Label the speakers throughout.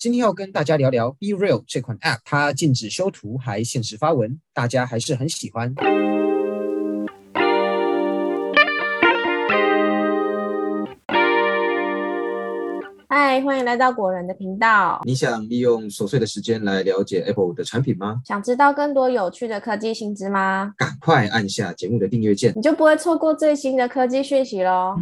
Speaker 1: 今天要跟大家聊聊 Be Real 这款 App，它禁止修图，还限时发文，大家还是很喜欢。
Speaker 2: 嗨，欢迎来到果仁的频道。
Speaker 1: 你想利用琐碎的时间来了解 Apple 的产品吗？
Speaker 2: 想知道更多有趣的科技新知吗？
Speaker 1: 赶快按下节目的订阅键，
Speaker 2: 你就不会错过最新的科技讯息喽。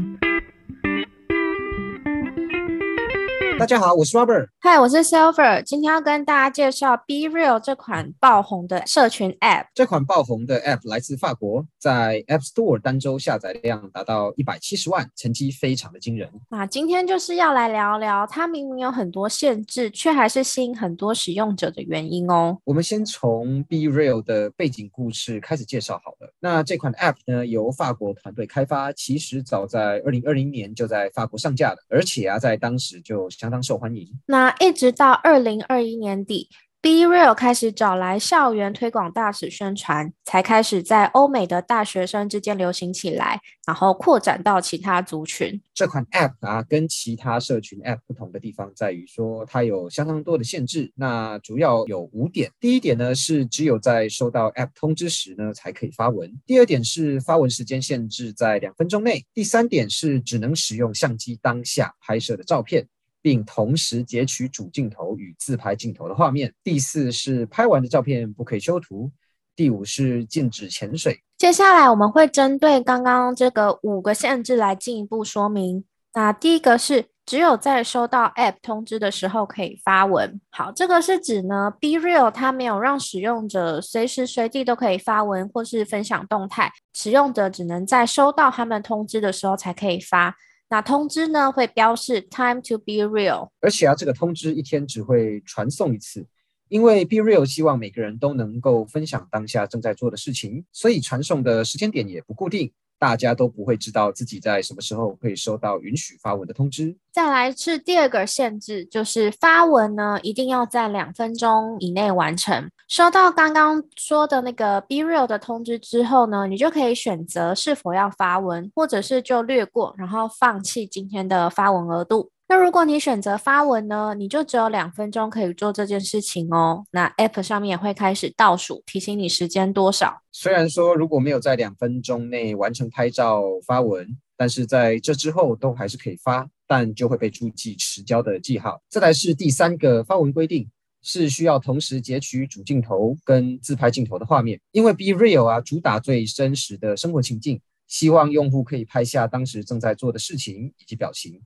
Speaker 1: 大家好，我是 Robert。
Speaker 2: 嗨，我是 Silver。今天要跟大家介绍 Be Real 这款爆红的社群 App。
Speaker 1: 这款爆红的 App 来自法国，在 App Store 单周下载量达到一百七十万，成绩非常的惊人。
Speaker 2: 那今天就是要来聊聊它明明有很多限制，却还是吸引很多使用者的原因哦。
Speaker 1: 我们先从 Be Real 的背景故事开始介绍好了。那这款 App 呢，由法国团队开发，其实早在二零二零年就在法国上架了，而且啊，在当时就相当受欢迎。
Speaker 2: 那一直到二零二一年底，Be Real 开始找来校园推广大使宣传，才开始在欧美的大学生之间流行起来，然后扩展到其他族群。
Speaker 1: 这款 App 啊，跟其他社群 App 不同的地方在于说，它有相当多的限制。那主要有五点。第一点呢，是只有在收到 App 通知时呢，才可以发文。第二点是发文时间限制在两分钟内。第三点是只能使用相机当下拍摄的照片。并同时截取主镜头与自拍镜头的画面。第四是拍完的照片不可以修图。第五是禁止潜水。
Speaker 2: 接下来我们会针对刚刚这个五个限制来进一步说明。那第一个是只有在收到 App 通知的时候可以发文。好，这个是指呢，Be Real 它没有让使用者随时随地都可以发文或是分享动态，使用者只能在收到他们通知的时候才可以发。那通知呢会标示 time to be real，
Speaker 1: 而且啊，这个通知一天只会传送一次，因为 be real 希望每个人都能够分享当下正在做的事情，所以传送的时间点也不固定。大家都不会知道自己在什么时候可以收到允许发文的通知。
Speaker 2: 再来是第二个限制，就是发文呢一定要在两分钟以内完成。收到刚刚说的那个 Be Real 的通知之后呢，你就可以选择是否要发文，或者是就略过，然后放弃今天的发文额度。那如果你选择发文呢，你就只有两分钟可以做这件事情哦。那 App 上面也会开始倒数，提醒你时间多少。
Speaker 1: 虽然说如果没有在两分钟内完成拍照发文，但是在这之后都还是可以发，但就会被注记迟交的记号。再来是第三个发文规定，是需要同时截取主镜头跟自拍镜头的画面，因为 Be Real 啊主打最真实的生活情境，希望用户可以拍下当时正在做的事情以及表情。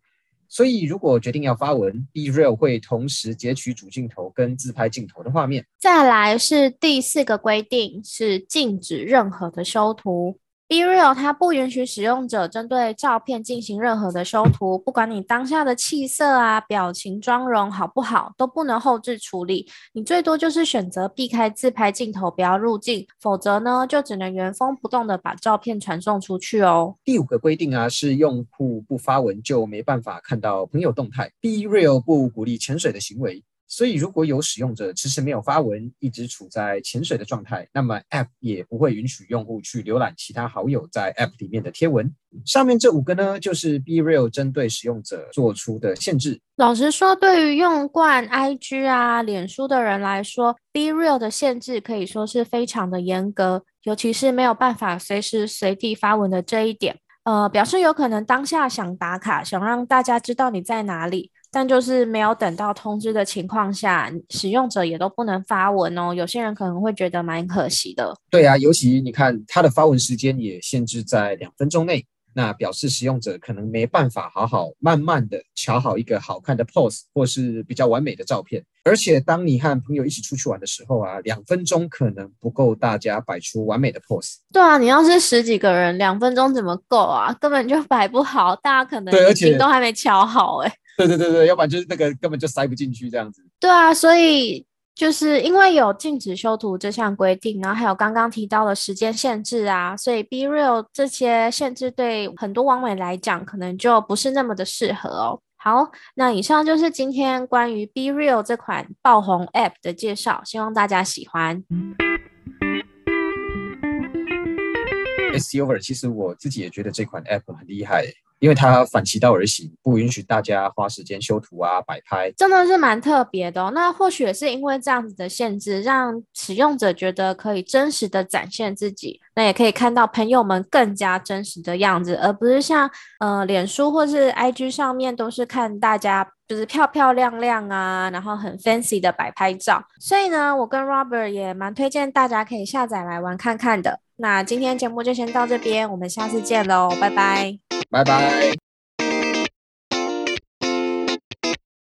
Speaker 1: 所以，如果决定要发文，Be Real 会同时截取主镜头跟自拍镜头的画面。
Speaker 2: 再来是第四个规定，是禁止任何的修图。Breal 它不允许使用者针对照片进行任何的修图，不管你当下的气色啊、表情、妆容好不好，都不能后置处理。你最多就是选择避开自拍镜头，不要入镜，否则呢，就只能原封不动的把照片传送出去哦。
Speaker 1: 第五个规定啊，是用户不发文就没办法看到朋友动态。Breal 不鼓励潜水的行为。所以，如果有使用者迟迟没有发文，一直处在潜水的状态，那么 App 也不会允许用户去浏览其他好友在 App 里面的贴文。上面这五个呢，就是 Be Real 针对使用者做出的限制。
Speaker 2: 老实说，对于用惯 IG 啊、脸书的人来说，Be Real 的限制可以说是非常的严格，尤其是没有办法随时随地发文的这一点。呃，表示有可能当下想打卡，想让大家知道你在哪里。但就是没有等到通知的情况下，使用者也都不能发文哦。有些人可能会觉得蛮可惜的。
Speaker 1: 对啊，尤其你看它的发文时间也限制在两分钟内。那表示使用者可能没办法好好慢慢的瞧好一个好看的 pose 或是比较完美的照片，而且当你和朋友一起出去玩的时候啊，两分钟可能不够大家摆出完美的 pose。
Speaker 2: 对啊，你要是十几个人，两分钟怎么够啊？根本就摆不好，大家可能对，而且都还没瞧好哎。
Speaker 1: 对对对对，要不然就是那个根本就塞不进去这样子。
Speaker 2: 对啊，所以。就是因为有禁止修图这项规定，然后还有刚刚提到的时间限制啊，所以 Be Real 这些限制对很多网美来讲，可能就不是那么的适合哦。好，那以上就是今天关于 Be Real 这款爆红 App 的介绍，希望大家喜欢。
Speaker 1: Silver，其实我自己也觉得这款 App 很厉害，因为它反其道而行，不允许大家花时间修图啊、摆拍，
Speaker 2: 真的是蛮特别的。那或许也是因为这样子的限制，让使用者觉得可以真实的展现自己，那也可以看到朋友们更加真实的样子，而不是像呃脸书或是 IG 上面都是看大家。就是漂漂亮亮啊，然后很 fancy 的摆拍照，所以呢，我跟 Robert 也蛮推荐大家可以下载来玩看看的。那今天节目就先到这边，我们下次见喽，拜拜，
Speaker 1: 拜拜。